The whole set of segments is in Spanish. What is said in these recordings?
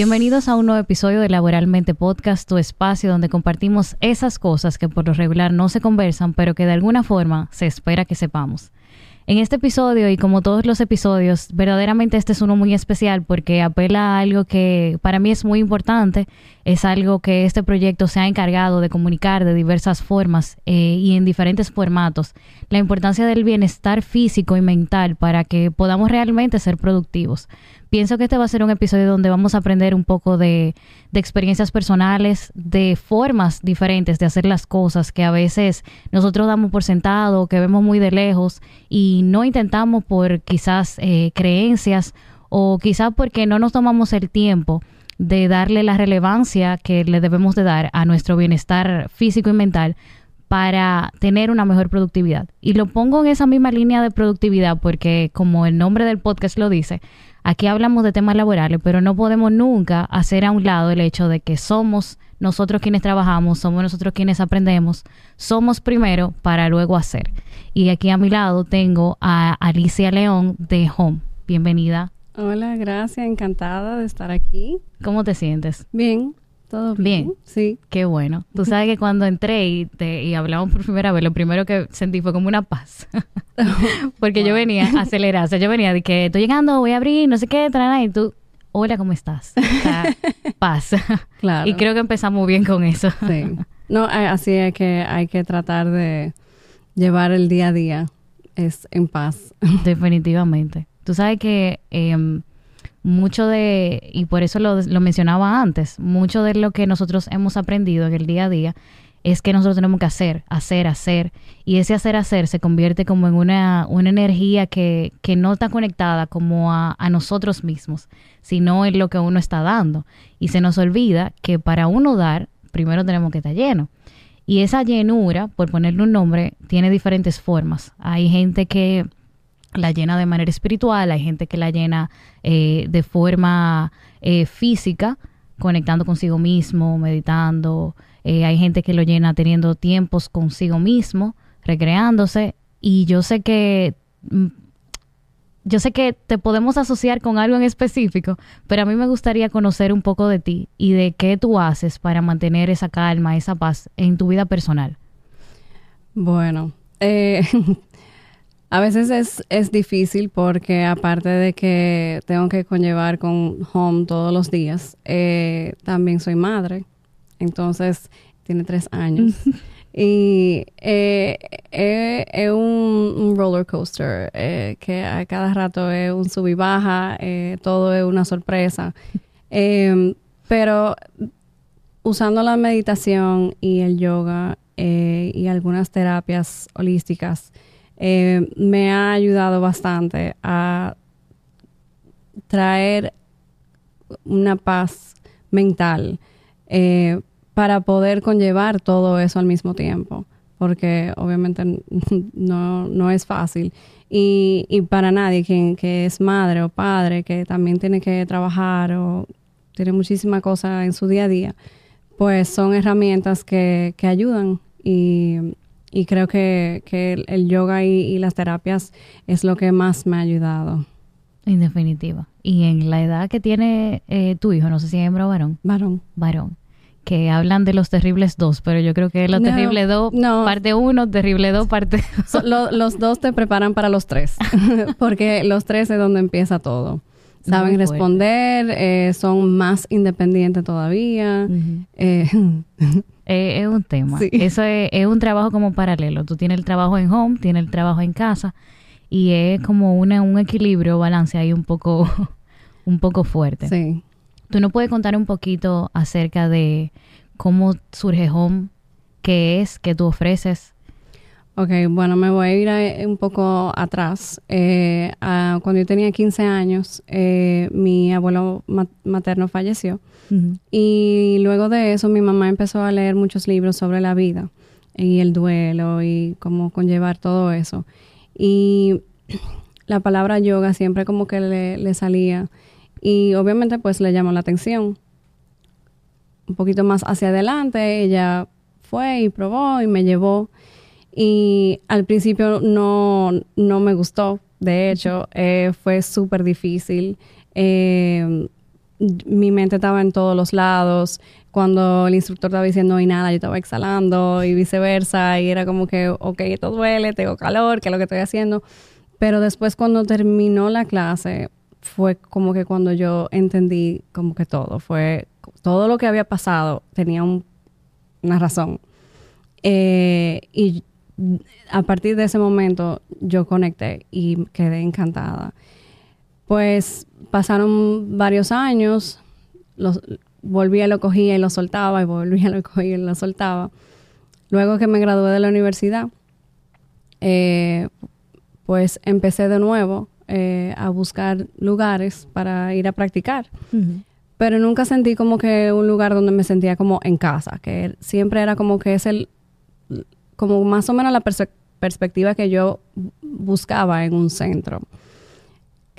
Bienvenidos a un nuevo episodio de Laboralmente Podcast, tu espacio donde compartimos esas cosas que por lo regular no se conversan, pero que de alguna forma se espera que sepamos. En este episodio y como todos los episodios, verdaderamente este es uno muy especial porque apela a algo que para mí es muy importante, es algo que este proyecto se ha encargado de comunicar de diversas formas eh, y en diferentes formatos, la importancia del bienestar físico y mental para que podamos realmente ser productivos pienso que este va a ser un episodio donde vamos a aprender un poco de, experiencias personales, de formas diferentes de hacer las cosas que a veces nosotros damos por sentado, que vemos muy de lejos y no intentamos por quizás eh, creencias o quizás porque no nos tomamos el tiempo de darle la relevancia que le debemos de dar a nuestro bienestar físico y mental para tener una mejor productividad. Y lo pongo en esa misma línea de productividad porque como el nombre del podcast lo dice, Aquí hablamos de temas laborales, pero no podemos nunca hacer a un lado el hecho de que somos nosotros quienes trabajamos, somos nosotros quienes aprendemos, somos primero para luego hacer. Y aquí a mi lado tengo a Alicia León de Home. Bienvenida. Hola, gracias, encantada de estar aquí. ¿Cómo te sientes? Bien, todo bien. Sí. Qué bueno. Tú sabes que cuando entré y, te, y hablamos por primera vez, lo primero que sentí fue como una paz. Porque yo venía acelerada. O sea, yo venía de que estoy llegando, voy a abrir, no sé qué, y tú, hola, ¿cómo estás? paz. Claro. Y creo que empezamos bien con eso. Sí. No, así es que hay que tratar de llevar el día a día es en paz. Definitivamente. Tú sabes que eh, mucho de, y por eso lo, lo, mencionaba antes, mucho de lo que nosotros hemos aprendido en el día a día es que nosotros tenemos que hacer, hacer, hacer, y ese hacer, hacer se convierte como en una, una energía que, que no está conectada como a, a nosotros mismos, sino en lo que uno está dando. Y se nos olvida que para uno dar, primero tenemos que estar lleno. Y esa llenura, por ponerle un nombre, tiene diferentes formas. Hay gente que la llena de manera espiritual, hay gente que la llena eh, de forma eh, física, conectando consigo mismo, meditando, eh, hay gente que lo llena teniendo tiempos consigo mismo, recreándose, y yo sé que mm, yo sé que te podemos asociar con algo en específico, pero a mí me gustaría conocer un poco de ti y de qué tú haces para mantener esa calma, esa paz en tu vida personal. Bueno, eh, A veces es, es difícil porque aparte de que tengo que conllevar con home todos los días, eh, también soy madre. Entonces, tiene tres años. y eh, eh, es un, roller coaster que a cada rato es un sub y baja, todo es una sorpresa. Em, pero usando la meditación y el yoga y algunas terapias holísticas, eh, me ha ayudado bastante a traer una paz mental eh, para poder conllevar todo eso al mismo tiempo, porque obviamente no, es fácil. Y, y para nadie quien, que es madre o padre, que también tiene que trabajar o tiene muchísimas cosas en su día a día, pues son herramientas que, que ayudan y y creo que, el, yoga y, las terapias es lo que más me ha ayudado. En definitiva. Y en la edad que tiene eh, tu hijo, no sé si es hembra o varón. Varón. Varón. Que hablan de los terribles dos, pero yo creo que los terribles dos, parte uno, terrible dos, parte los dos te preparan para los tres, porque los tres es donde empieza todo saben responder, eh, son más independientes todavía. Eh, eh, es un tema. Eso es, un trabajo como paralelo. Tú tienes el trabajo en home, tienes el trabajo en casa y es como una, un equilibrio, balance ahí un poco, un poco fuerte. Sí. ¿Tú no puedes contar un poquito acerca de cómo surge home, qué es, qué tú ofreces? Ok, bueno, me voy a ir eh, un poco atrás. Eh, cuando yo tenía 15 años, eh, mi abuelo materno falleció. Y luego de eso, mi mamá empezó a leer muchos libros sobre la vida y el duelo y cómo conllevar todo eso. Y la palabra yoga siempre como que le, le salía. Y obviamente pues le llamó la atención. Un poquito más hacia adelante, ella fue y probó y me llevó. Y al principio no, me gustó, de hecho, eh, fue súper difícil. Eh, mi mente estaba en todos los lados. Cuando el instructor estaba diciendo no hay nada, yo estaba exhalando y viceversa. Y era como que, ok, esto duele, tengo calor, ¿qué es lo que estoy haciendo? Pero después cuando terminó la clase, fue como que cuando yo entendí como que todo. Fue todo lo que había pasado tenía una razón. Eh, y a partir de ese momento yo conecté y quedé encantada. Pues pasaron varios años, los, volvía, lo cogía y lo soltaba, y volvía, lo cogía y lo soltaba. Luego que me gradué de la universidad, eh, pues empecé de nuevo eh, a buscar lugares para ir a practicar. Pero nunca sentí como que un lugar donde me sentía como en casa, que siempre era como que es el, como más o menos la perspectiva que yo buscaba en un centro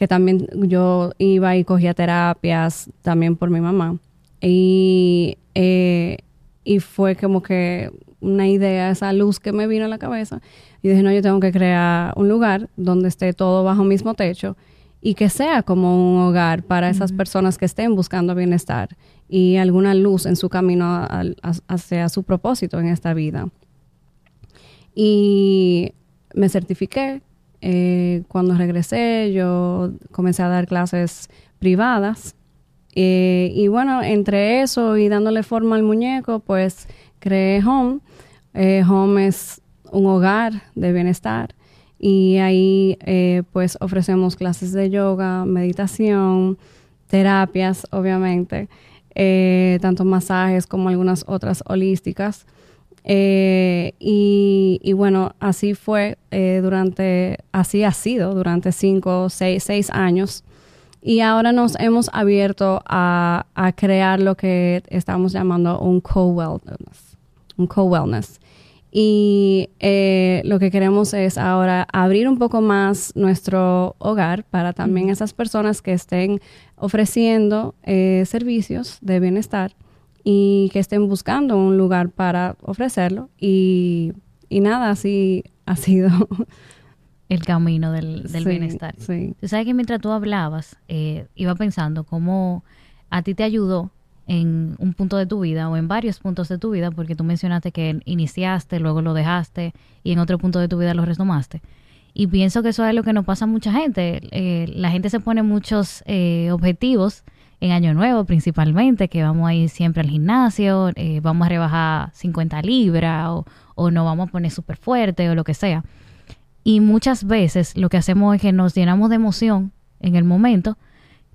que también yo iba y cogía terapias también por mi mamá. Y, eh, y fue como que una idea, esa luz que me vino a la cabeza. Y dije, no, yo tengo que crear un lugar donde esté todo bajo el mismo techo y que sea como un hogar para esas personas que estén buscando bienestar y alguna luz en su camino hacia su propósito en esta vida. Y me certifiqué eh, cuando regresé, yo comencé a dar clases privadas. Eh, y bueno, entre eso y dándole forma al muñeco, pues creé Home. Eh, Home es un hogar de bienestar y ahí pues ofrecemos clases de yoga, meditación, terapias, obviamente, tanto masajes como algunas otras holísticas. Eh, y, bueno, así fue eh, durante, así ha sido durante cinco, seis, seis años. Y ahora nos hemos abierto a, crear lo que estamos llamando un co-wellness. Un co-wellness. Y eh, lo que queremos es ahora abrir un poco más nuestro hogar para también esas personas que estén ofreciendo servicios de bienestar y que estén buscando un lugar para ofrecerlo. Y, nada, así ha sido. El camino del, bienestar. Sí. Tú sabes que mientras tú hablabas, eh, iba pensando cómo a ti te ayudó en un punto de tu vida o en varios puntos de tu vida, porque tú mencionaste que iniciaste, luego lo dejaste y en otro punto de tu vida lo retomaste. Y pienso que eso es lo que nos pasa a mucha gente. Eh, la gente se pone muchos eh, objetivos en Año Nuevo principalmente, que vamos a ir siempre al gimnasio, eh, vamos a rebajar 50 libras o, o nos vamos a poner súper fuerte o lo que sea. Y muchas veces lo que hacemos es que nos llenamos de emoción en el momento,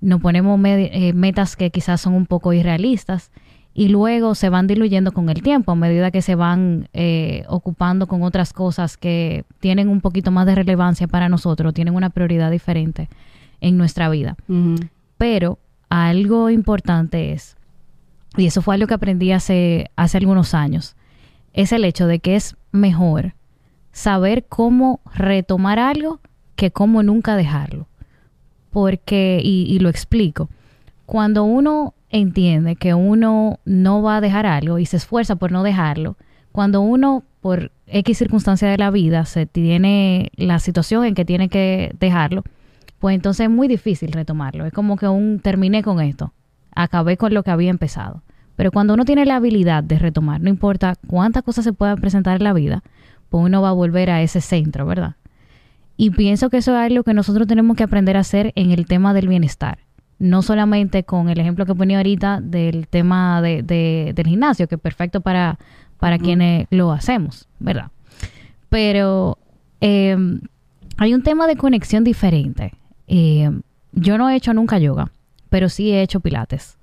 nos ponemos eh, metas que quizás son un poco irrealistas y luego se van diluyendo con el tiempo a medida que se van eh, ocupando con otras cosas que tienen un poquito más de relevancia para nosotros, tienen una prioridad diferente en nuestra vida. Pero algo importante es, y eso fue algo que aprendí hace, hace algunos años, es el hecho de que es mejor saber cómo retomar algo que cómo nunca dejarlo. Porque, y, y lo explico, cuando uno entiende que uno no va a dejar algo y se esfuerza por no dejarlo, cuando uno por X circunstancia de la vida se tiene la situación en que tiene que dejarlo, pues entonces es muy difícil retomarlo. Es como que un terminé con esto, acabé con lo que había empezado. Pero cuando uno tiene la habilidad de retomar, no importa cuántas cosas se puedan presentar en la vida, pues uno va a volver a ese centro, ¿verdad? Y pienso que eso es algo que nosotros tenemos que aprender a hacer en el tema del bienestar. No solamente con el ejemplo que ponía ahorita del tema de, del gimnasio, que es perfecto para, para quienes lo hacemos, ¿verdad? Pero eh, hay un tema de conexión diferente eh, yo no he hecho nunca yoga, pero sí he hecho pilates.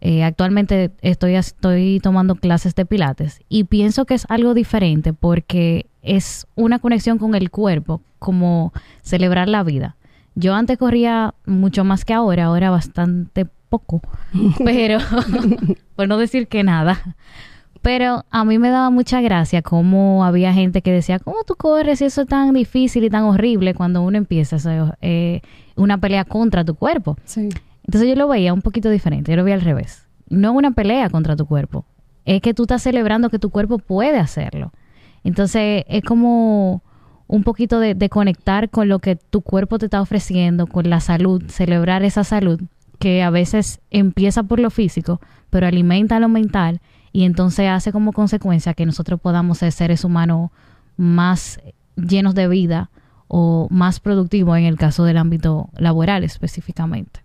Eh, actualmente estoy, estoy tomando clases de pilates y pienso que es algo diferente porque es una conexión con el cuerpo, como celebrar la vida. Yo antes corría mucho más que ahora, ahora bastante poco, pero por no decir que nada. Pero a mí me daba mucha gracia cómo había gente que decía, ¿cómo tú corres y eso es tan difícil y tan horrible cuando uno empieza eh, una pelea contra tu cuerpo? Sí. Entonces yo lo veía un poquito diferente, yo lo veía al revés. No una pelea contra tu cuerpo, es que tú estás celebrando que tu cuerpo puede hacerlo. Entonces es como un poquito de, conectar con lo que tu cuerpo te está ofreciendo, con la salud, celebrar esa salud que a veces empieza por lo físico, pero alimenta lo mental y entonces hace como consecuencia que nosotros podamos ser seres humanos más llenos de vida o más productivos en el caso del ámbito laboral específicamente.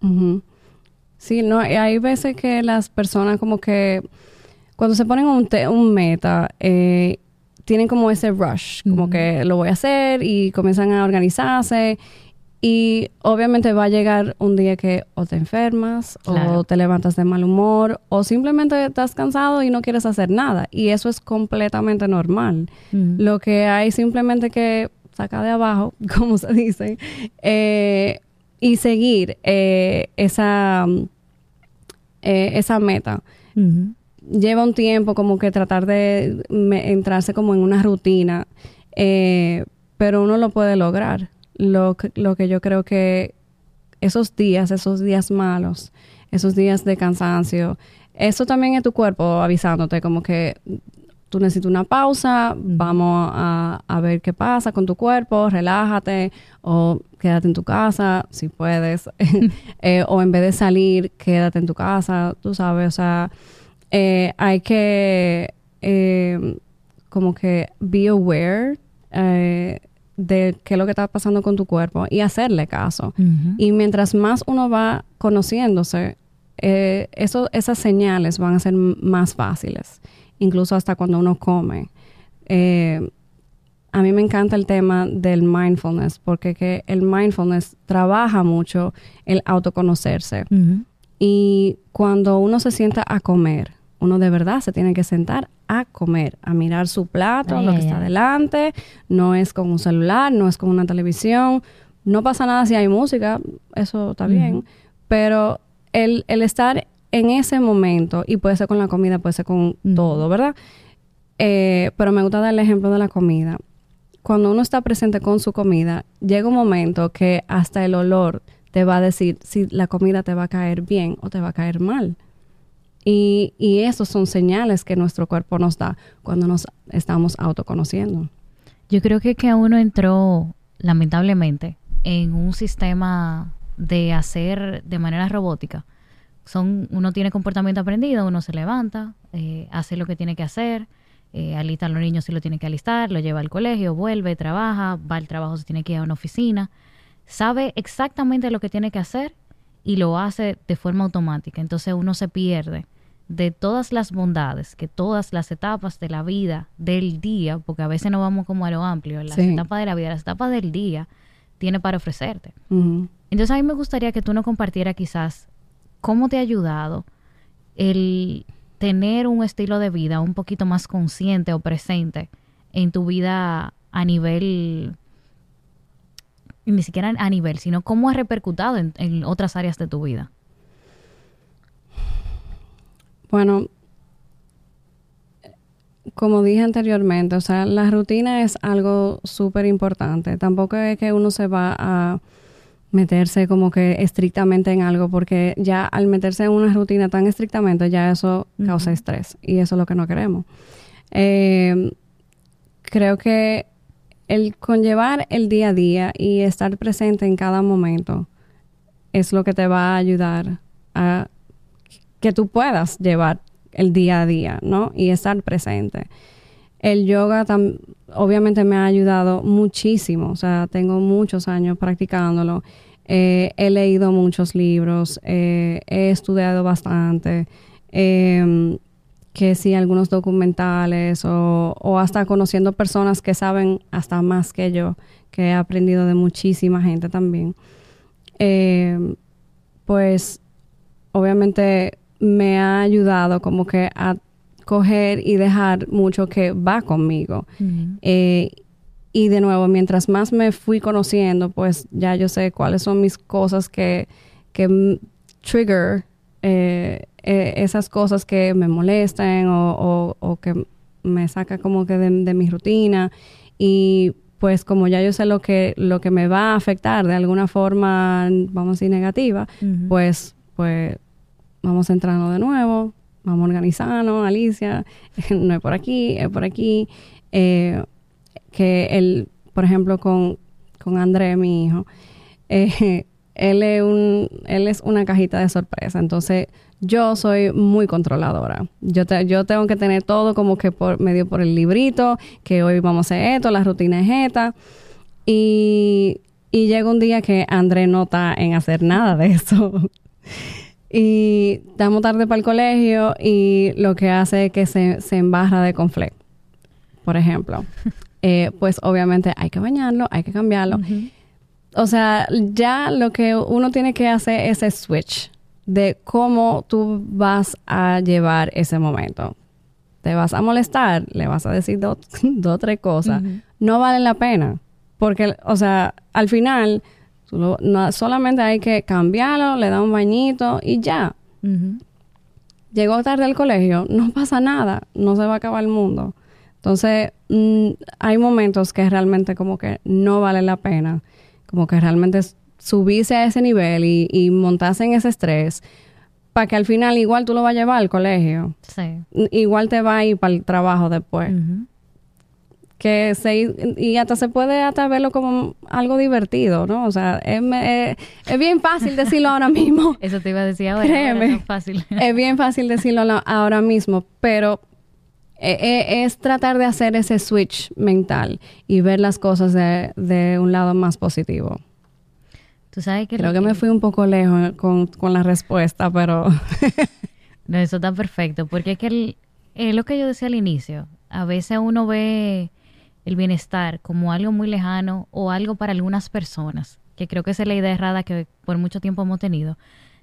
Sí, no, hay veces que las personas como que cuando se ponen un, un meta, eh, tienen como ese rush, como que lo voy a hacer y comienzan a organizarse y obviamente va a llegar un día que o te enfermas o te levantas de mal humor o simplemente estás cansado y no quieres hacer nada y eso es completamente normal. Lo que hay simplemente que sacar de abajo, como se dice, eh, y seguir eh, esa, eh, esa meta. Lleva un tiempo como que tratar de entrarse como en una rutina, pero uno lo puede lograr. Lo, lo que yo creo que esos días, esos días malos, esos días de cansancio, eso también es tu cuerpo avisándote como que tú necesitas una pausa, vamos a, ver qué pasa con tu cuerpo, relájate o quédate en tu casa si puedes, eh, o en vez de salir, quédate en tu casa, tú sabes, o sea, eh, hay que eh, como que be aware de qué es lo que está pasando con tu cuerpo y hacerle caso. Y mientras más uno va conociéndose, eso, esas señales van a ser más fáciles incluso hasta cuando uno come. Eh, a mí me encanta el tema del mindfulness, porque que el mindfulness trabaja mucho el autoconocerse. Y cuando uno se sienta a comer, uno de verdad se tiene que sentar a comer, a mirar su plato, lo que está delante, no es con un celular, no es con una televisión, no pasa nada si hay música, eso está bien, pero el, el estar en ese momento, y puede ser con la comida, puede ser con todo, ¿verdad? Eh, pero me gusta dar el ejemplo de la comida. Cuando uno está presente con su comida, llega un momento que hasta el olor te va a decir si la comida te va a caer bien o te va a caer mal. Y, y esos son señales que nuestro cuerpo nos da cuando nos estamos autoconociendo. Yo creo que que uno entró, lamentablemente, en un sistema de hacer de manera robótica son, uno tiene comportamiento aprendido, uno se levanta, eh, hace lo que tiene que hacer, eh, alista a los niños si lo tiene que alistar, lo lleva al colegio, vuelve, trabaja, va al trabajo si tiene que ir a una oficina, sabe exactamente lo que tiene que hacer y lo hace de forma automática. Entonces uno se pierde de todas las bondades que todas las etapas de la vida, del día, porque a veces no vamos como a lo amplio, las etapas de la vida, las etapas del día, tiene para ofrecerte. Entonces a mí me gustaría que tú nos compartieras quizás ¿cómo te ha ayudado el tener un estilo de vida un poquito más consciente o presente en tu vida a nivel, ni siquiera a nivel, sino cómo ha repercutado en, otras áreas de tu vida? Bueno, como dije anteriormente, o sea, la rutina es algo súper importante. Tampoco es que uno se va a meterse como que estrictamente en algo, porque ya al meterse en una rutina tan estrictamente, ya eso causa estrés y eso es lo que no queremos. Eh, creo que el conllevar el día a día y estar presente en cada momento es lo que te va a ayudar a que tú puedas llevar el día a día, ¿no? Y estar presente. El yoga obviamente me ha ayudado muchísimo, o sea, tengo muchos años practicándolo. Eh, he leído muchos libros, eh, he estudiado bastante, em, que sí, algunos documentales o, o, hasta conociendo personas que saben hasta más que yo, que he aprendido de muchísima gente también. Em, pues obviamente me ha ayudado como que a coger y dejar mucho que va conmigo. Eh, y de nuevo, mientras más me fui conociendo, pues ya yo sé cuáles son mis cosas que, que trigger eh, eh, esas cosas que me molestan o, o, que me saca como que de, mi rutina. Y pues como ya yo sé lo que, lo que me va a afectar de alguna forma, vamos a decir, negativa, pues, pues vamos entrando de nuevo, vamos a organizarnos, Alicia, no es por aquí, es por aquí. Eh, que él, por ejemplo, con, con André, mi hijo, eh, él es, un, él es una cajita de sorpresa. Entonces, yo soy muy controladora. Yo, yo tengo que tener todo como que por medio por el librito, que hoy vamos a hacer esto, la rutina es esta. Y, y llega un día que André no está en hacer nada de eso. y estamos tarde para el colegio y lo que hace es que se, se embarra de conflicto, por ejemplo. Eh, pues obviamente hay que bañarlo, hay que cambiarlo. O sea, ya lo que uno tiene que hacer es el switch de cómo tú vas a llevar ese momento. Te vas a molestar, le vas a decir dos o tres cosas. No vale la pena. Porque, o sea, al final, no, solamente hay que cambiarlo, le da un bañito y ya. Llegó tarde al colegio, no pasa nada, no se va a acabar el mundo. Entonces, mm, hay momentos que realmente como que no vale la pena, como que realmente subirse a ese nivel y, montarse en ese estrés, para que al final igual tú lo vas a llevar al colegio. Sí. Igual te va a ir para el trabajo después. Que se, y hasta se puede hasta verlo como algo divertido, ¿no? O sea, es, es, bien fácil decirlo ahora mismo. Eso te iba a decir ahora. Créeme. es, fácil. es bien fácil decirlo ahora mismo, pero e, e, es tratar de hacer ese switch mental y ver las cosas de, un lado más positivo. Tú sabes que Creo que, me fui un poco lejos con, la respuesta, pero... no, eso está perfecto, porque es que es lo que yo decía al inicio, a veces uno ve el bienestar como algo muy lejano o algo para algunas personas, que creo que esa es la idea errada que por mucho tiempo hemos tenido,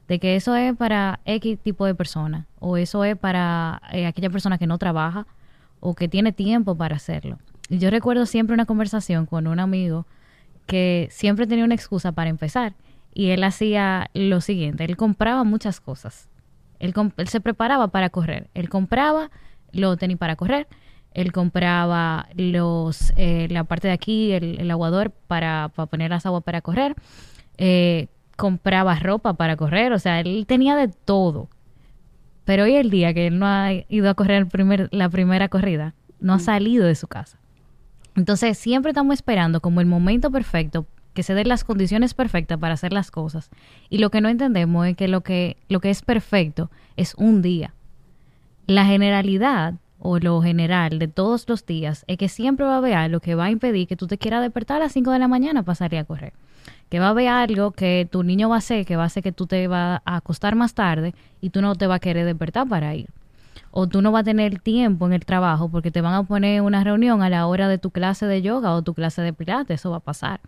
de que eso es para X tipo de persona o eso es para eh, aquella persona que no trabaja o que tiene tiempo para hacerlo. Y yo recuerdo siempre una conversación con un amigo que siempre tenía una excusa para empezar y él hacía lo siguiente, él compraba muchas cosas. Él, se preparaba para correr. Él compraba lo tenía para correr. Él compraba los eh, la parte de aquí, el, aguador para, para, poner las aguas para correr. Eh, compraba ropa para correr, o sea, él tenía de todo. Pero hoy el día que él no ha ido a correr el primer, la primera corrida, no ha mm. salido de su casa. Entonces, siempre estamos esperando como el momento perfecto, que se den las condiciones perfectas para hacer las cosas. Y lo que no entendemos es que lo que, lo que es perfecto es un día. La generalidad o lo general de todos los días es que siempre va a haber algo que va a impedir que tú te quieras despertar a las 5 de la mañana para salir a correr que va a haber algo que tu niño va a hacer, que va a hacer que tú te vas a acostar más tarde y tú no te vas a querer despertar para ir. O tú no vas a tener tiempo en el trabajo porque te van a poner una reunión a la hora de tu clase de yoga o tu clase de pilates, eso va a pasar.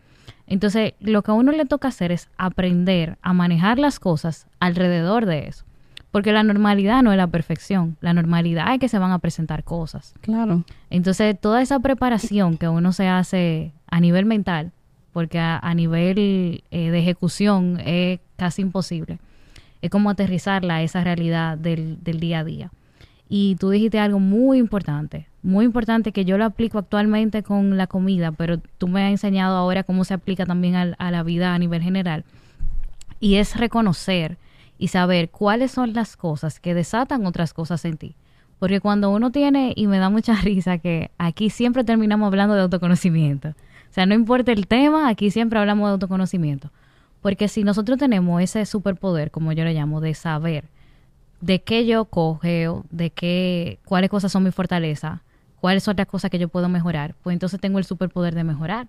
Entonces, lo que a uno le toca hacer es aprender a manejar las cosas alrededor de eso. Porque la normalidad no es la perfección, la normalidad es que se van a presentar cosas. Claro. Entonces, toda esa preparación que uno se hace a nivel mental, porque a, nivel eh, de ejecución es casi imposible. Es como aterrizarla a esa realidad del, del día a día. Y tú dijiste algo muy importante, muy importante que yo lo aplico actualmente con la comida, pero tú me has enseñado ahora cómo se aplica también a, la vida a nivel general. Y es reconocer y saber cuáles son las cosas que desatan otras cosas en ti. Porque cuando uno tiene, y me da mucha risa que aquí siempre terminamos hablando de autoconocimiento. O sea, no importa el tema, aquí siempre hablamos de autoconocimiento. Porque si nosotros tenemos ese superpoder, como yo le llamo, de saber de qué yo cogeo, de qué, cuáles cosas son mi fortaleza, cuáles son las cosas que yo puedo mejorar, pues entonces tengo el superpoder de mejorar.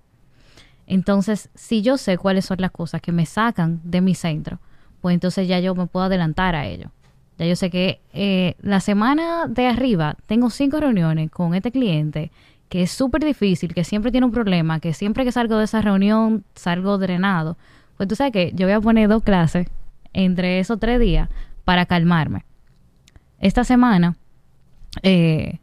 Entonces, si yo sé cuáles son las cosas que me sacan de mi centro, pues entonces ya yo me puedo adelantar a ello. Ya yo sé que eh, la semana de arriba tengo cinco reuniones con este cliente que es súper difícil, que siempre tiene un problema, que siempre que salgo de esa reunión salgo drenado, pues tú sabes que yo voy a poner dos clases entre esos tres días para calmarme. Esta semana, eh,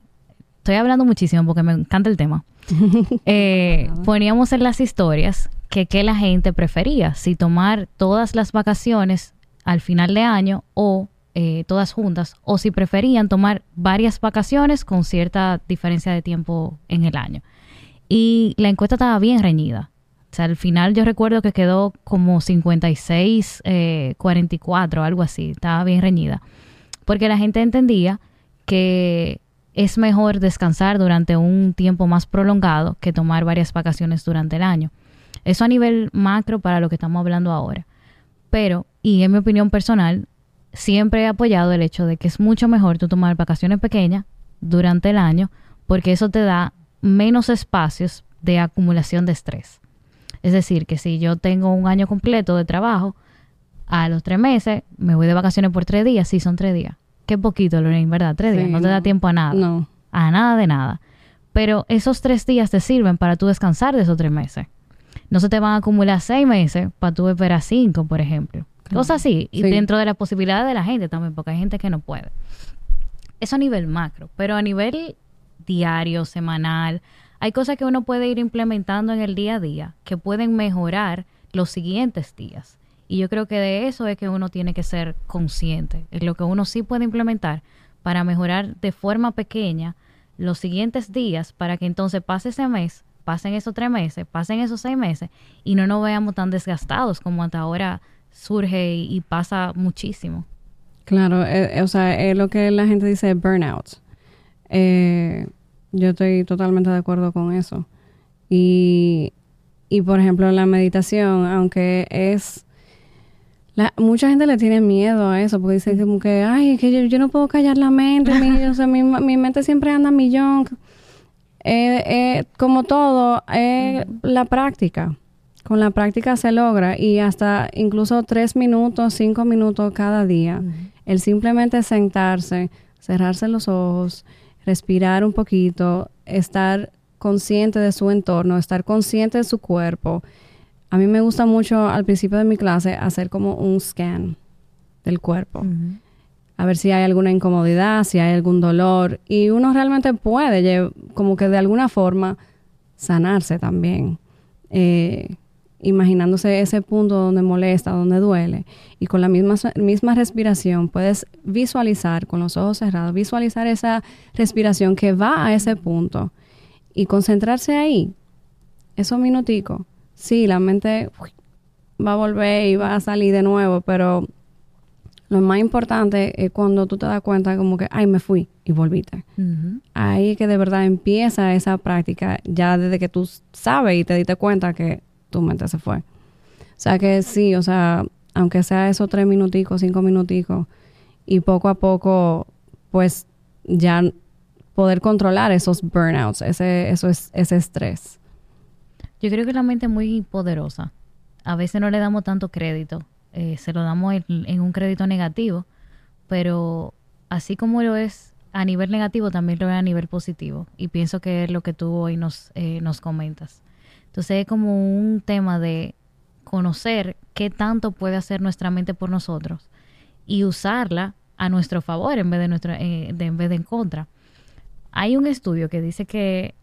estoy hablando muchísimo porque me encanta el tema, eh, poníamos en las historias que qué la gente prefería, si tomar todas las vacaciones al final de año o eh, todas juntas o si preferían tomar varias vacaciones con cierta diferencia de tiempo en el año. Y la encuesta estaba bien reñida. O sea, al final yo recuerdo que quedó como 56, 44, eh, algo así. Estaba bien reñida. Porque la gente entendía que es mejor descansar durante un tiempo más prolongado que tomar varias vacaciones durante el año. Eso a nivel macro para lo que estamos hablando ahora. Pero, y en mi opinión personal, siempre he apoyado el hecho de que es mucho mejor tú tomar vacaciones pequeñas durante el año porque eso te da menos espacios de acumulación de estrés. Es decir, que si yo tengo un año completo de trabajo, a los tres meses me voy de vacaciones por tres días, sí son tres días. Qué poquito, Lorena, ¿verdad? Tres días, no te da tiempo a nada. No. A nada de nada. Pero esos tres días te sirven para tú descansar de esos tres meses. No se te van a acumular seis meses para tú esperar cinco, por ejemplo. Cosas así. Y Sí. dentro de la posibilidad de la gente también, porque hay gente que no puede. Eso a nivel macro. Pero a nivel diario, semanal, hay cosas que uno puede ir implementando en el día a día que pueden mejorar los siguientes días. Y yo creo que de eso es que uno tiene que ser consciente. Es lo que uno sí puede implementar para mejorar de forma pequeña los siguientes días para que entonces pase ese mes, pasen esos tres meses, pasen esos seis meses y no nos veamos tan desgastados como hasta ahora surge y, pasa muchísimo. Claro, eh, eh, o sea, es lo que la gente dice burnout. Eh, yo estoy totalmente de acuerdo con eso. Y, y por ejemplo, la meditación, aunque es... La, mucha gente le tiene miedo a eso porque dice como que, ay, que yo, yo no puedo callar la mente, mi, o sea, mi, mi mente siempre anda a millón. Eh, eh, como todo, es la práctica. Con la práctica se logra y hasta incluso tres minutos, cinco minutos cada día. El simplemente sentarse, cerrarse los ojos, respirar un poquito, estar consciente de su entorno, estar consciente de su cuerpo. A mí me gusta mucho al principio de mi clase hacer como un scan del cuerpo. A ver si hay alguna incomodidad, si hay algún dolor. Y uno realmente puede, como que de alguna forma, sanarse también. Eh, imaginándose ese punto donde molesta, donde duele. Y con la misma, misma respiración puedes visualizar, con los ojos cerrados, visualizar esa respiración que va a ese punto. Y concentrarse ahí, esos minuticos. Sí, la mente uy, va a volver y va a salir de nuevo, pero lo más importante es cuando tú te das cuenta como que, ay, me fui y volviste. Ahí que de verdad empieza esa práctica, ya desde que tú sabes y te diste cuenta que tu mente se fue. O sea que sí, o sea, aunque sea esos tres minuticos, cinco minuticos, y poco a poco, pues ya poder controlar esos burnouts, ese, eso es, ese estrés. Yo creo que la mente es muy poderosa. A veces no le damos tanto crédito, eh, se lo damos en, un crédito negativo, pero así como lo es a nivel negativo, también lo es a nivel positivo. Y pienso que es lo que tú hoy nos, eh, comentas. Entonces es como un tema de conocer qué tanto puede hacer nuestra mente por nosotros y usarla a nuestro favor en vez de, eh, en vez de en contra. Hay un estudio que dice que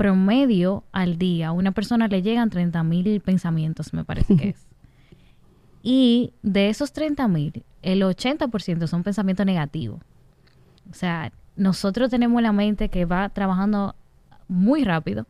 promedio al día a una persona le llegan 30 mil pensamientos, me parece que es. Y de esos 30 mil, el 80% son pensamientos negativos. O sea, nosotros tenemos la mente que va trabajando muy rápido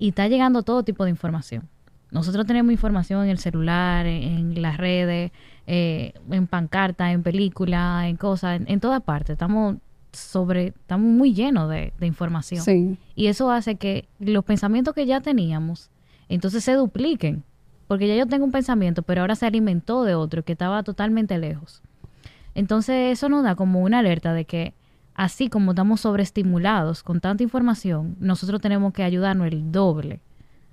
y está llegando todo tipo de información. Nosotros tenemos información en el celular, en, en las redes, eh, en pancarta, en película, en cosas, en, en todas partes. Estamos sobre, estamos muy llenos de, de información. Sí, Y eso hace que los pensamientos que ya teníamos, entonces se dupliquen. Porque ya yo tengo un pensamiento, pero ahora se alimentó de otro que estaba totalmente lejos. Entonces eso nos da como una alerta de que así como estamos sobreestimulados con tanta información, nosotros tenemos que ayudarnos el doble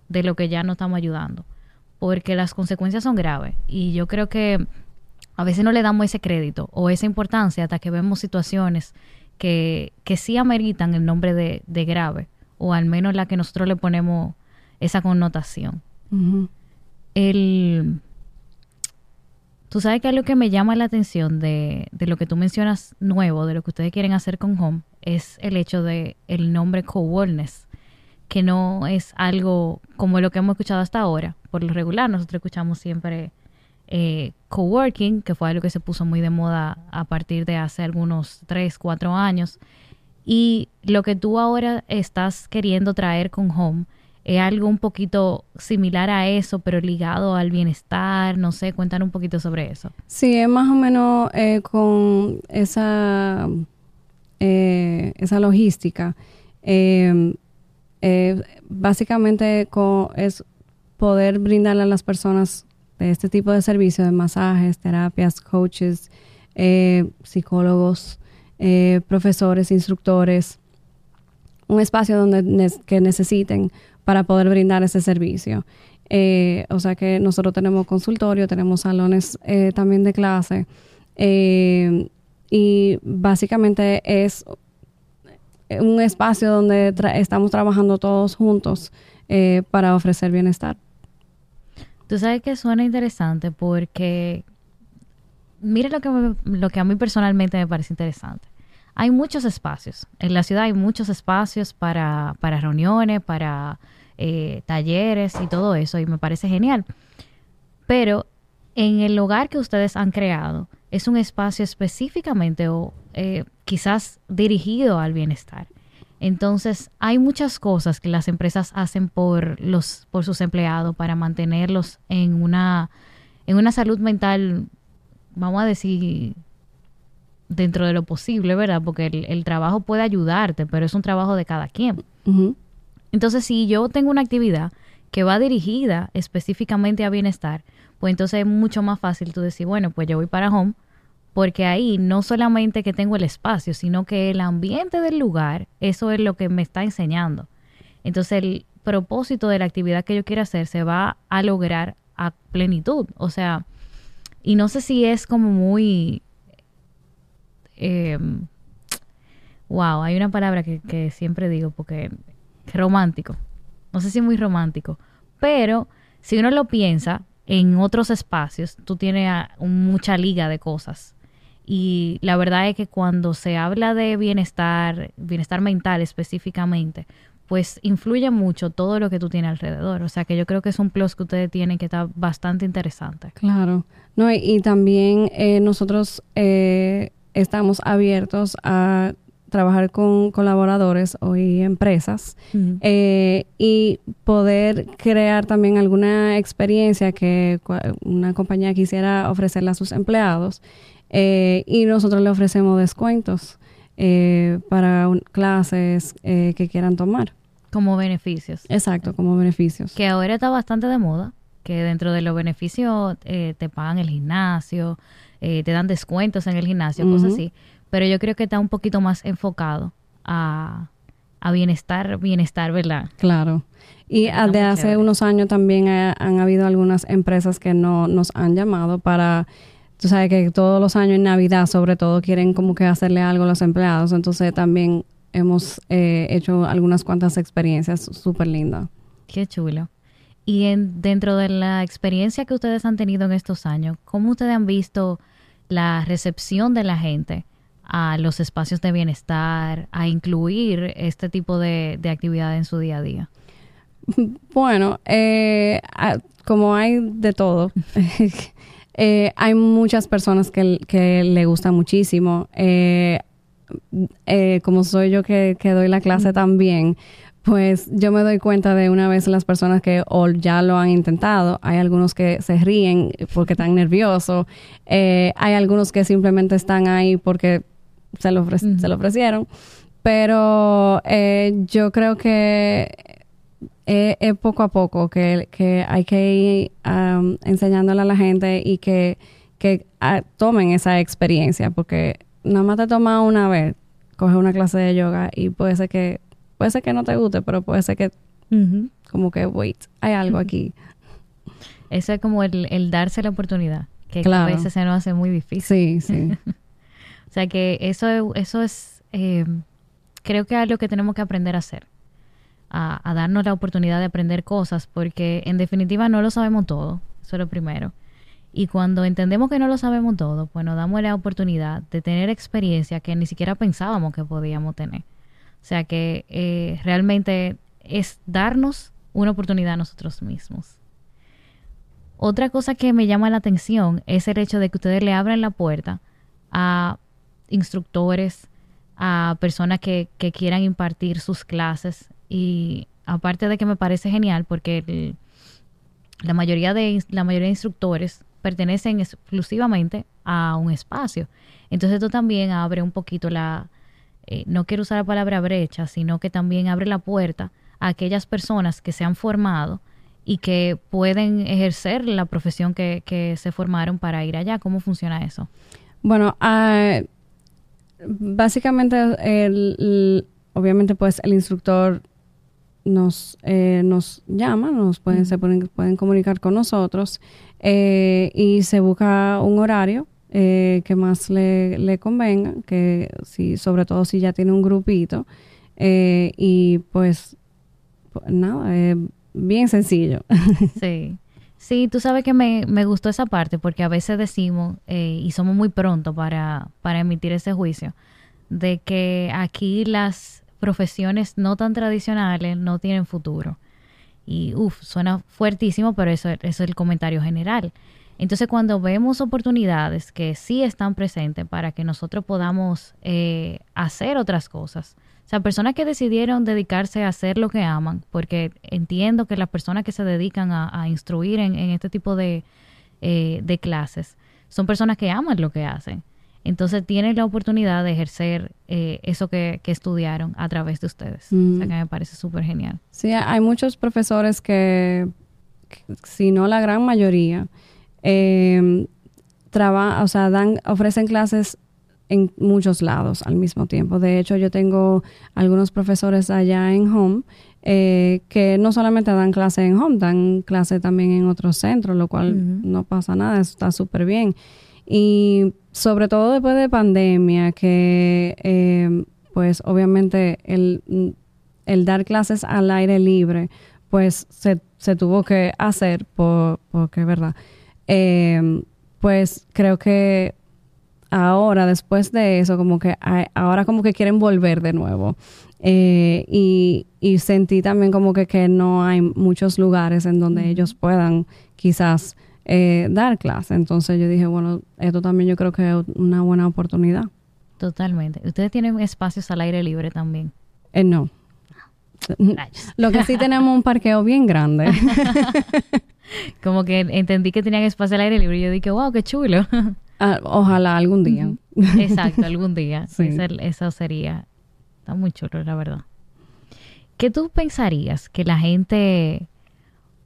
de lo que ya nos estamos ayudando. Porque las consecuencias son graves. Y yo creo que a veces no le damos ese crédito o esa importancia hasta que vemos situaciones que, que sí ameritan el nombre de, de grave, o al menos la que nosotros le ponemos esa connotación. El, tú sabes que algo que me llama la atención de, de lo que tú mencionas nuevo, de lo que ustedes quieren hacer con Home, es el hecho de el nombre co-wellness, que no es algo como lo que hemos escuchado hasta ahora. Por lo regular, nosotros escuchamos siempre eh, coworking, que fue algo que se puso muy de moda a partir de hace algunos 3, 4 años. Y lo que tú ahora estás queriendo traer con Home es algo un poquito similar a eso, pero ligado al bienestar, no sé, cuéntanos un poquito sobre eso. Sí, es más o menos eh, con esa, eh, esa logística. Eh, básicamente es poder brindarle a las personas este tipo de servicios, de masajes, terapias, coaches, eh, psicólogos, eh, profesores, instructores, un espacio donde que necesiten para poder brindar ese servicio. Eh, o sea que nosotros tenemos consultorio, tenemos salones también de clase y básicamente es un espacio donde estamos trabajando todos juntos para ofrecer bienestar. Tú sabes que suena interesante porque mire lo que, lo que a mí personalmente me parece interesante. Hay muchos espacios. En la ciudad hay muchos espacios para, para reuniones, para eh, talleres y todo eso, y me parece genial. Pero en el lugar que ustedes han creado, es un espacio específicamente o eh, quizás dirigido al bienestar. Entonces, hay muchas cosas que las empresas hacen por los por sus empleados para mantenerlos en una en una salud mental vamos a decir, dentro de lo posible, ¿verdad? Porque el, trabajo puede ayudarte, pero es un trabajo de cada quien. Entonces, si yo tengo una actividad que va dirigida específicamente a bienestar, pues entonces es mucho más fácil tú decir, bueno, pues yo voy para home, porque ahí no solamente que tengo el espacio, sino que el ambiente del lugar, eso es lo que me está enseñando. Entonces, el propósito de la actividad que yo quiero hacer se va a lograr a plenitud. O sea, y no sé si es como muy... wow, hay una palabra que, siempre digo porque romántico. No sé si muy romántico. Pero si uno lo piensa en otros espacios, tú tienes mucha liga de cosas. Y la verdad es que cuando se habla de bienestar, bienestar mental específicamente, pues influye mucho todo lo que tú tienes alrededor. O sea que yo creo que es un plus que ustedes tienen que está bastante interesante. Claro. No, y, también eh, nosotros eh, estamos abiertos a trabajar con colaboradores o empresas eh, y poder crear también alguna experiencia que una compañía quisiera ofrecerle a sus empleados y nosotros le ofrecemos descuentos para clases que quieran tomar. Como beneficios. Exacto, como beneficios. Que ahora está bastante de moda, que dentro de los beneficios eh, te pagan el gimnasio, eh, te dan descuentos en el gimnasio, cosas así. Pero yo creo que está un poquito más enfocado a, a bienestar, bienestar, ¿verdad? Claro. Y de hace unos años también han habido algunas empresas que no nos han llamado para, tú sabes que todos los años en Navidad sobre todo quieren como que hacerle algo a los empleados, entonces también hemos eh, hecho algunas cuantas experiencias súper lindas. Qué chulo. Y en, dentro de la experiencia que ustedes han tenido en estos años, ¿cómo ustedes han visto la recepción de la gente a los espacios de bienestar, a incluir este tipo de, de actividad en su día a día? Bueno, eh, como hay de todo, eh, hay muchas personas que, que le gusta muchísimo. Eh, eh, como soy yo que, doy la clase también, pues yo me doy cuenta de una vez las personas que ya lo han intentado, hay algunos que se ríen porque están nerviosos, eh, hay algunos que simplemente están ahí porque se lo, se lo ofrecieron, pero eh, yo creo que es poco a poco que, hay que ir enseñándole a la gente y que, que ah, tomen esa experiencia, porque nada más te toma una vez, coge una clase de yoga y puede ser que, puede ser que no te guste, pero puede ser que, como que, wait, hay algo aquí. Eso es como el, darse la oportunidad, que a veces se nos hace muy difícil. Sí, sí. o sea que eso, eso es, eh, creo que es algo que tenemos que aprender a hacer. A, darnos la oportunidad de aprender cosas, porque en definitiva no lo sabemos todo, eso es lo primero. Y cuando entendemos que no lo sabemos todo, pues nos damos la oportunidad de tener experiencia que ni siquiera pensábamos que podíamos tener. O sea que eh, realmente es darnos una oportunidad a nosotros mismos. Otra cosa que me llama la atención es el hecho de que ustedes le abran la puerta a instructores, a personas que quieran impartir sus clases y aparte de que me parece genial porque la mayoría de la mayoría de instructores pertenecen exclusivamente a un espacio. Entonces esto también abre un poquito la, eh, no quiero usar la palabra brecha, sino que también abre la puerta a aquellas personas que se han formado y que pueden ejercer la profesión que, que se formaron para ir allá. ¿Cómo funciona eso? Bueno, uh, básicamente, el, obviamente, pues el instructor nos, eh, nos llama, nos pueden, se pueden, pueden comunicar con nosotros eh, y se busca un horario eh, que más le, le, convenga, que si, sobre todo si ya tiene un grupito. y pues, pues nada, bien sencillo. sí. Sí, tú sabes que me, me, gustó esa parte porque a veces decimos, eh, y somos muy pronto para, para emitir ese juicio, de que aquí las profesiones no tan tradicionales no tienen futuro. Y uff, suena fuertísimo, pero eso, es el comentario general. Entonces, cuando vemos oportunidades que sí están presentes para que nosotros podamos eh, hacer otras cosas, o sea, personas que decidieron dedicarse a hacer lo que aman, porque entiendo que las personas que se dedican a, instruir en, este tipo de, eh, de clases son personas que aman lo que hacen. Entonces tienen la oportunidad de ejercer eh, eso que, estudiaron a través de ustedes. O sea que me parece súper genial. Sí, hay muchos profesores que, si no la gran mayoría, eh, o sea, dan, ofrecen clases en muchos lados al mismo tiempo. De hecho, yo tengo algunos profesores allá en Home eh, que no solamente dan clase en Home, dan clase también en otros centros, lo cual no pasa nada, está súper bien. Y sobre todo después de pandemia, que eh, pues obviamente el, el, dar clases al aire libre, pues se, se tuvo que hacer por, porque es verdad. Eh, pues creo que ahora, después de eso, como que ahora como que quieren volver de nuevo. Eh, y, sentí también como que, que, no hay muchos lugares en donde ellos puedan quizás eh, dar clase. Entonces yo dije, bueno, esto también yo creo que es una buena oportunidad. Totalmente. ¿Ustedes tienen espacios al aire libre también? Eh, no. Lo que sí tenemos un parqueo bien grande. Como que entendí que tenían espacio al aire libre y yo dije, wow, qué chulo. Ah, ojalá algún día. Exacto, algún día. eso sería. Está muy chulo, la verdad. ¿Qué tú pensarías que la gente,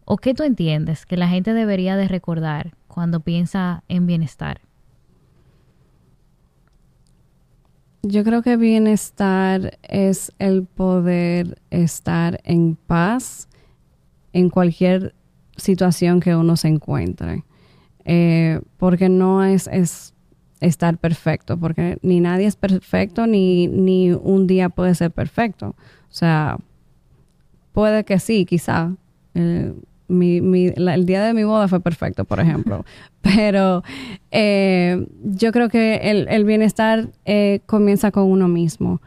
o qué tú entiendes que la gente debería de recordar cuando piensa en bienestar? Yo creo que bienestar es el poder estar en paz en cualquier situación que uno se encuentre. Eh, porque no es, es, estar perfecto, porque ni nadie es perfecto, ni, ni un día puede ser perfecto. O sea, puede que sí, quizá. Eh, mi, mi, el día de mi boda fue perfecto, por ejemplo. Pero eh, yo creo que el, el bienestar comienza con uno mismo.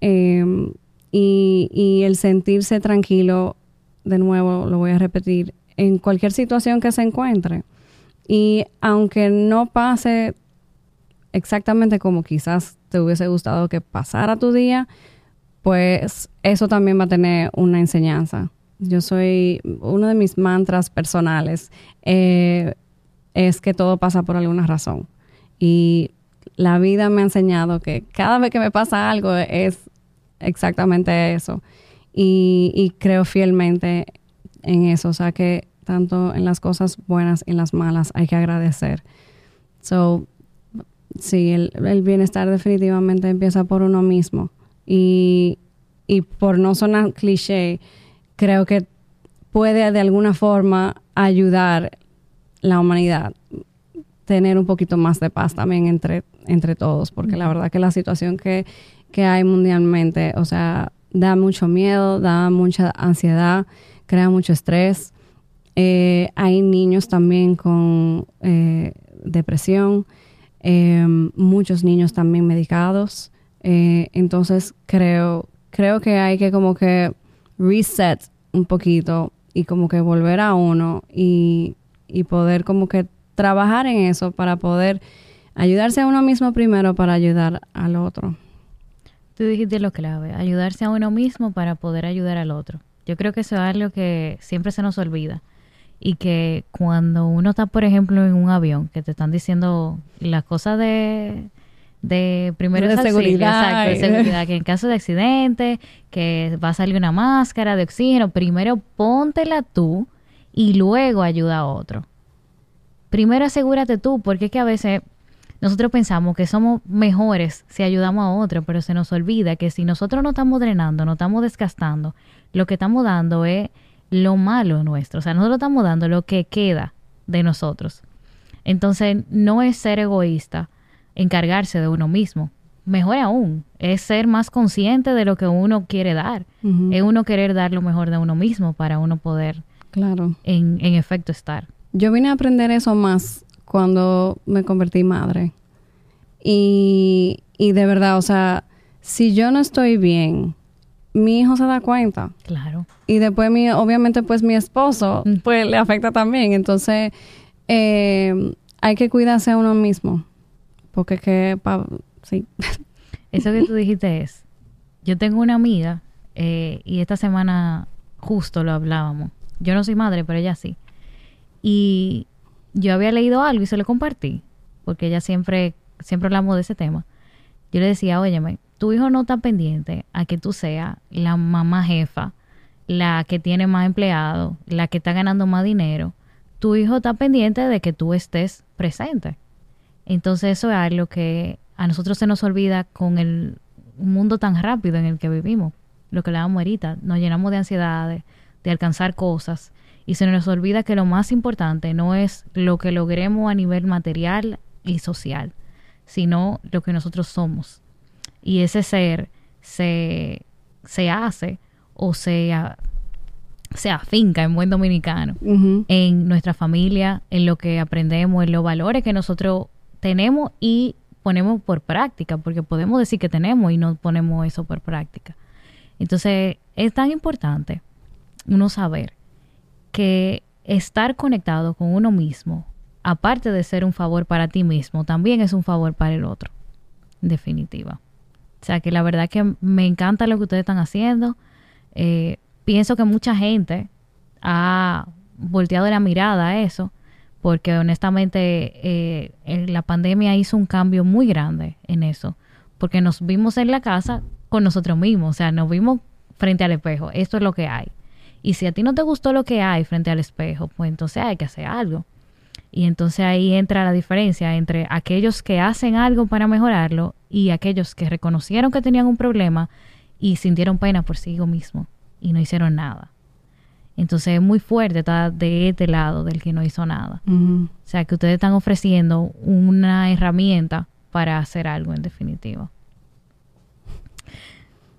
y, y el sentirse tranquilo, de nuevo lo voy a repetir, en cualquier situación que se encuentre. Y aunque no pase exactamente como quizás te hubiese gustado que pasara tu día, pues eso también va a tener una enseñanza. Yo soy, uno de mis mantras personales eh, es que todo pasa por alguna razón. Y la vida me ha enseñado que cada vez que me pasa algo es exactamente eso. Y, creo fielmente en eso. O sea que tanto en las cosas buenas y en las malas, hay que agradecer. So, sí, el, bienestar definitivamente empieza por uno mismo. Y por no sonar cliché, creo que puede de alguna forma ayudar la humanidad tener un poquito más de paz también entre, entre todos, porque la verdad que la situación que, que hay mundialmente, o sea, da mucho miedo, da mucha ansiedad, crea mucho estrés. Eh, hay niños también con eh, depresión, eh, muchos niños también medicados. entonces creo, creo que hay que como que reset un poquito y como que volver a uno y, y poder como que trabajar en eso para poder ayudarse a uno mismo primero para ayudar al otro. Tú dijiste lo clave, ayudarse a uno mismo para poder ayudar al otro. Yo creo que eso es algo que siempre se nos olvida y que cuando uno está, por ejemplo, en un avión, que te están diciendo las cosas de, de primero de seguridad, de seguridad, que en caso de accidente, que va a salir una máscara de oxígeno, primero póntela tú y luego ayuda a otro. Primero asegúrate tú, porque es que a veces nosotros pensamos que somos mejores si ayudamos a otro, pero se nos olvida que si nosotros no estamos drenando, no estamos desgastando, lo que estamos dando es lo malo nuestro. O sea, nosotros estamos dando lo que queda de nosotros. Entonces, no es ser egoísta encargarse de uno mismo. Mejor aún, es ser más consciente de lo que uno quiere dar. Es uno querer dar lo mejor de uno mismo para uno poder, Claro. en, en efecto, estar. Yo vine a aprender eso más cuando me convertí madre. Y, y de verdad, o sea, si yo no estoy bien, mi hijo se da cuenta. Claro. Y después, mi, obviamente, pues mi esposo, Mm. pues le afecta también. Entonces, eh, hay que cuidarse a uno mismo. Porque es que, pa- sí. Eso que tú dijiste es, yo tengo una amiga eh, y esta semana justo lo hablábamos. Yo no soy madre, pero ella sí. Y yo había leído algo y se lo compartí, porque ella siempre, siempre hablamos de ese tema. Yo le decía, óyeme, tu hijo no está pendiente a que tú seas la mamá jefa, la que tiene más empleados, la que está ganando más dinero. Tu hijo está pendiente de que tú estés presente. Entonces eso es algo que a nosotros se nos olvida con el mundo tan rápido en el que vivimos. Lo que hablábamos ahorita, nos llenamos de ansiedad, de, alcanzar cosas y se nos olvida que lo más importante no es lo que logremos a nivel material y social, sino lo que nosotros somos. Y ese ser se, se hace o se, a- se afinca en buen dominicano en nuestra familia, en lo que aprendemos, en los valores que nosotros tenemos y ponemos por práctica, porque podemos decir que tenemos y no ponemos eso por práctica. Entonces, es tan importante uno saber que estar conectado con uno mismo, aparte de ser un favor para ti mismo, también es un favor para el otro, en definitiva. O sea, que la verdad que me encanta lo que ustedes están haciendo. Eh, pienso que mucha gente ha volteado la mirada a eso, porque honestamente eh, la pandemia hizo un cambio muy grande en eso, porque nos vimos en la casa con nosotros mismos, o sea, nos vimos frente al espejo, esto es lo que hay. Y si a ti no te gustó lo que hay frente al espejo, pues entonces hay que hacer algo. Y entonces ahí entra la diferencia entre aquellos que hacen algo para mejorarlo y aquellos que reconocieron que tenían un problema y sintieron pena por sí mismos y no hicieron nada. Entonces es muy fuerte estar de este lado del que no hizo nada. O sea que ustedes están ofreciendo una herramienta para hacer algo en definitiva.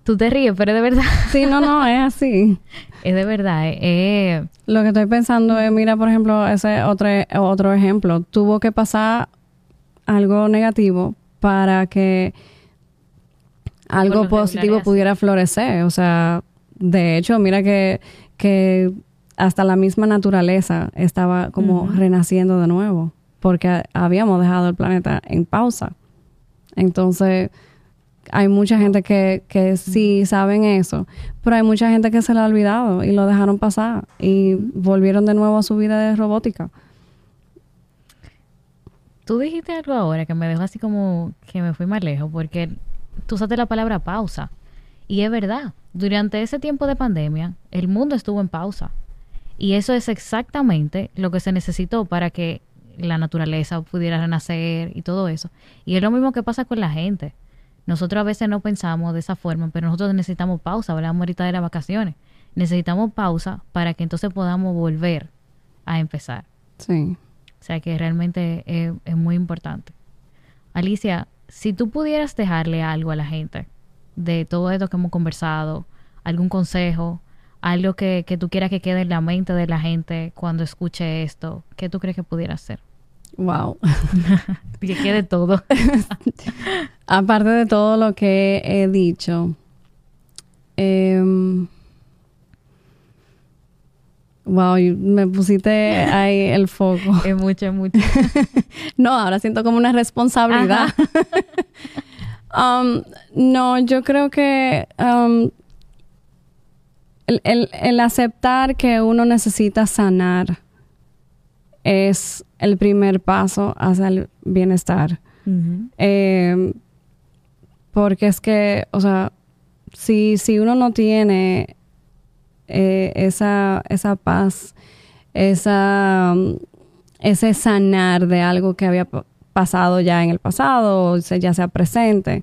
Tú te ríes, pero es de verdad. Sí, no, no, es así. Es de verdad. eh, eh, Lo que estoy pensando es, mira, por ejemplo, ese otro, otro ejemplo. Tuvo que pasar algo negativo para que algo positivo pudiera florecer. O sea, de hecho, mira que, que hasta la misma naturaleza estaba como renaciendo de nuevo, porque habíamos dejado el planeta en pausa. Entonces, hay mucha gente que, que sí saben eso, pero hay mucha gente que se lo ha olvidado y lo dejaron pasar y volvieron de nuevo a su vida de robótica. Tú dijiste algo ahora que me dejó así como que me fui más lejos, porque tú usaste la palabra pausa. Y es verdad, durante ese tiempo de pandemia, el mundo estuvo en pausa. Y eso es exactamente lo que se necesitó para que la naturaleza pudiera renacer y todo eso. Y es lo mismo que pasa con la gente. Nosotros a veces no pensamos de esa forma, pero nosotros necesitamos pausa. Hablamos ahorita de las vacaciones. Necesitamos pausa para que entonces podamos volver a empezar. Sí. O sea que realmente es, es muy importante. Alicia, si tú pudieras dejarle algo a la gente de todo esto que hemos conversado, algún consejo, algo que, que tú quieras que quede en la mente de la gente cuando escuche esto, ¿qué tú crees que pudiera ser? Wow. Que quede todo. Aparte de todo lo que he dicho, em, wow, me pusiste ahí el foco. es mucho, es mucho. No, ahora siento como una responsabilidad. Um, no, yo creo que um, el, el- el aceptar que uno necesita sanar es el primer paso hacia el bienestar. Eh, porque es que, o sea, si, si uno no tiene eh, esa, esa paz esa, ese sanar de algo que había pasado ya en el pasado, o ya sea presente.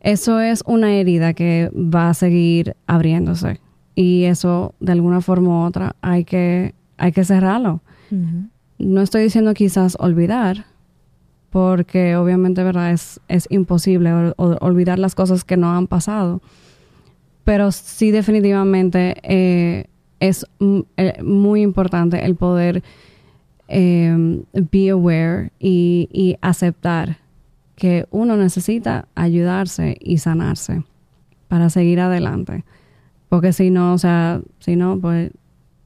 Eso es una herida que va a seguir abriéndose y eso de alguna forma u otra hay que, hay que cerrarlo. No estoy diciendo quizás olvidar, porque obviamente verdad es, es imposible olvidar las cosas que no han pasado, pero sí definitivamente eh, es eh, muy importante el poder eh, be aware y, y aceptar que uno necesita ayudarse y sanarse para seguir adelante. Porque si no, o sea, si no, pues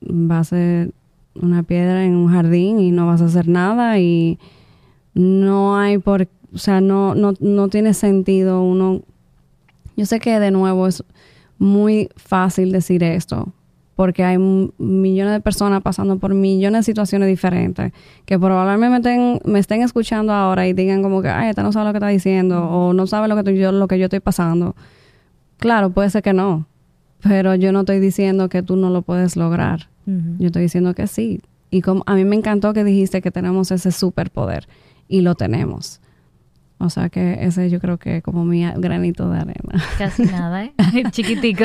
va a ser una piedra en un jardín y no vas a hacer nada y no hay por, o sea, no, no, no tiene sentido uno. Yo sé que de nuevo es muy fácil decir esto, porque hay millones de personas pasando por millones de situaciones diferentes que probablemente me estén, me estén escuchando ahora y digan como que, ay, esta no sabe lo que está diciendo o no sabe lo que, yo, lo que yo estoy pasando. Claro, puede ser que no, pero yo no estoy diciendo que tú no lo puedes lograr. Yo estoy diciendo que sí. Y como a mí me encantó que dijiste que tenemos ese superpoder y lo tenemos. O sea que ese yo creo que como mi granito de arena. Casi nada, ¿eh? Chiquitico.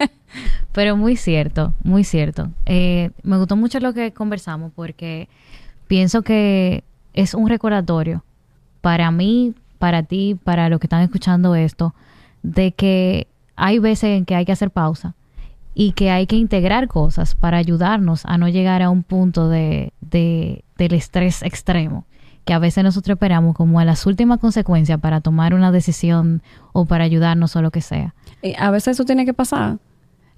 Pero muy cierto, muy cierto. Eh, me gustó mucho lo que conversamos porque pienso que es un recordatorio para mí, para ti, para los que están escuchando esto, de que hay veces en que hay que hacer pausa y que hay que integrar cosas para ayudarnos a no llegar a un punto de, de del estrés extremo que a veces nosotros esperamos como a las últimas consecuencias para tomar una decisión o para ayudarnos o lo que sea. Y a veces eso tiene que pasar.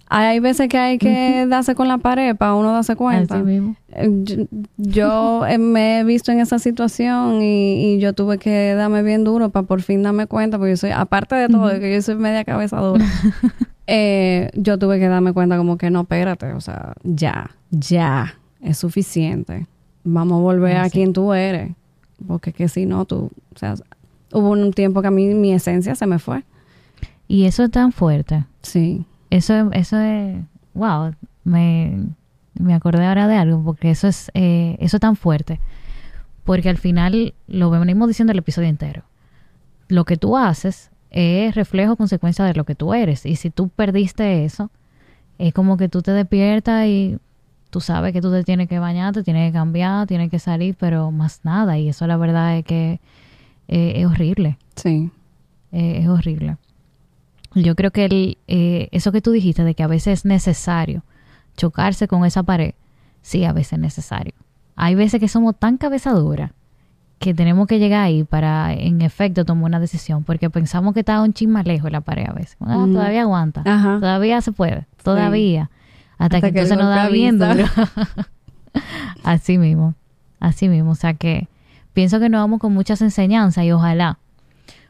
Hay veces que hay que darse con la pared para uno darse cuenta. Eh, yo, eh, me he visto en esa situación y, yo tuve que darme bien duro para por fin darme cuenta, porque yo soy, aparte de todo, que yo soy media cabeza dura, eh, yo tuve que darme cuenta como que no, espérate, o sea, ya, ya, es suficiente. Vamos a volver a quien tú eres porque que si no, tú, o sea, hubo un tiempo que a mí mi esencia se me fue. Y eso es tan fuerte. Sí. Eso, eso es, wow, me, me acordé ahora de algo, porque eso es, eh, eso es tan fuerte. Porque al final, lo venimos diciendo el episodio entero, lo que tú haces es reflejo, consecuencia de lo que tú eres. Y si tú perdiste eso, es como que tú te despiertas y tú sabes que tú te tienes que bañar, te tienes que cambiar, tienes que salir, pero más nada. Y eso la verdad es que eh, es horrible. Sí. Eh, es horrible. Yo creo que el, eh, eso que tú dijiste de que a veces es necesario chocarse con esa pared, sí, a veces es necesario. Hay veces que somos tan cabezadura que tenemos que llegar ahí para, en efecto, tomar una decisión, porque pensamos que está un chisme lejos la pared a veces. Ah, todavía aguanta, todavía se puede, todavía. Hasta, que, entonces nos da viendo. así mismo, así mismo. O sea que pienso que nos vamos con muchas enseñanzas y ojalá,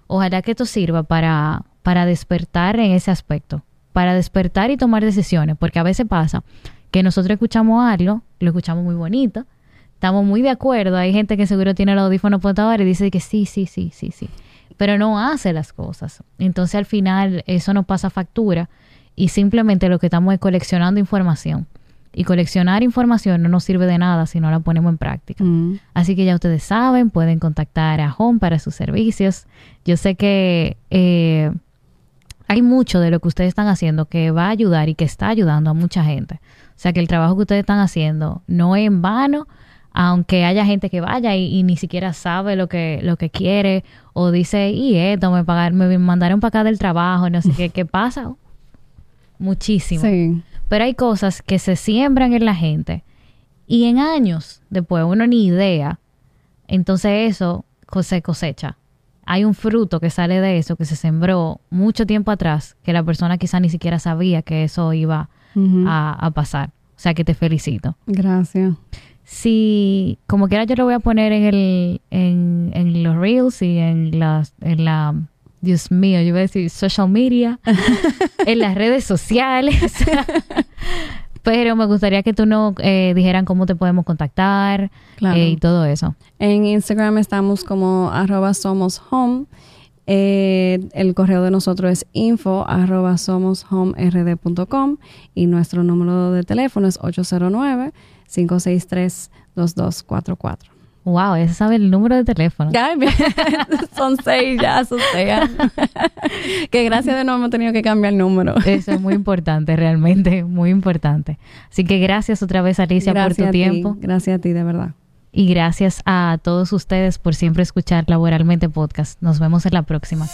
ojalá que esto sirva para, para despertar en ese aspecto, para despertar y tomar decisiones, porque a veces pasa que nosotros escuchamos algo, lo escuchamos muy bonito, estamos muy de acuerdo, hay gente que seguro tiene el audífono puesto y dice que sí, sí, sí, sí, sí, pero no hace las cosas. Entonces al final eso nos pasa factura y simplemente lo que estamos es coleccionando información. Y coleccionar información no nos sirve de nada si no la ponemos en práctica. Mm. Así que ya ustedes saben, pueden contactar a Home para sus servicios. Yo sé que eh, hay mucho de lo que ustedes están haciendo que va a ayudar y que está ayudando a mucha gente. O sea que el trabajo que ustedes están haciendo no es en vano, aunque haya gente que vaya y, ni siquiera sabe lo que, lo que quiere o dice, y esto, me, pagar, me mandaron para acá del trabajo, no sé qué, qué pasa muchísimo. Pero hay cosas que se siembran en la gente y en años después uno ni idea, entonces eso se cosecha. Hay un fruto que sale de eso, que se sembró mucho tiempo atrás, que la persona quizá ni siquiera sabía que eso iba a, pasar. O sea que te felicito. Gracias. Si, como quiera, yo lo voy a poner en, el, en, en los reels y en, las, en la Dios mío, yo voy a decir social media, en las redes sociales. Pero me gustaría que tú nos eh, dijeran cómo te podemos contactar eh, y todo eso. En Instagram estamos como arroba somos home. Eh, el correo de nosotros es info arroba somos home y nuestro número de teléfono es 809 563-2244. Wow, ese sabe el número de teléfono. son seis ya, son seis. que gracias de no hemos tenido que cambiar el número. Eso es muy importante, realmente, muy importante. Así que gracias otra vez, Alicia, por tu tiempo. Gracias a ti, de verdad. Y gracias a todos ustedes por siempre escuchar Laboralmente Podcast. Nos vemos en la próxima.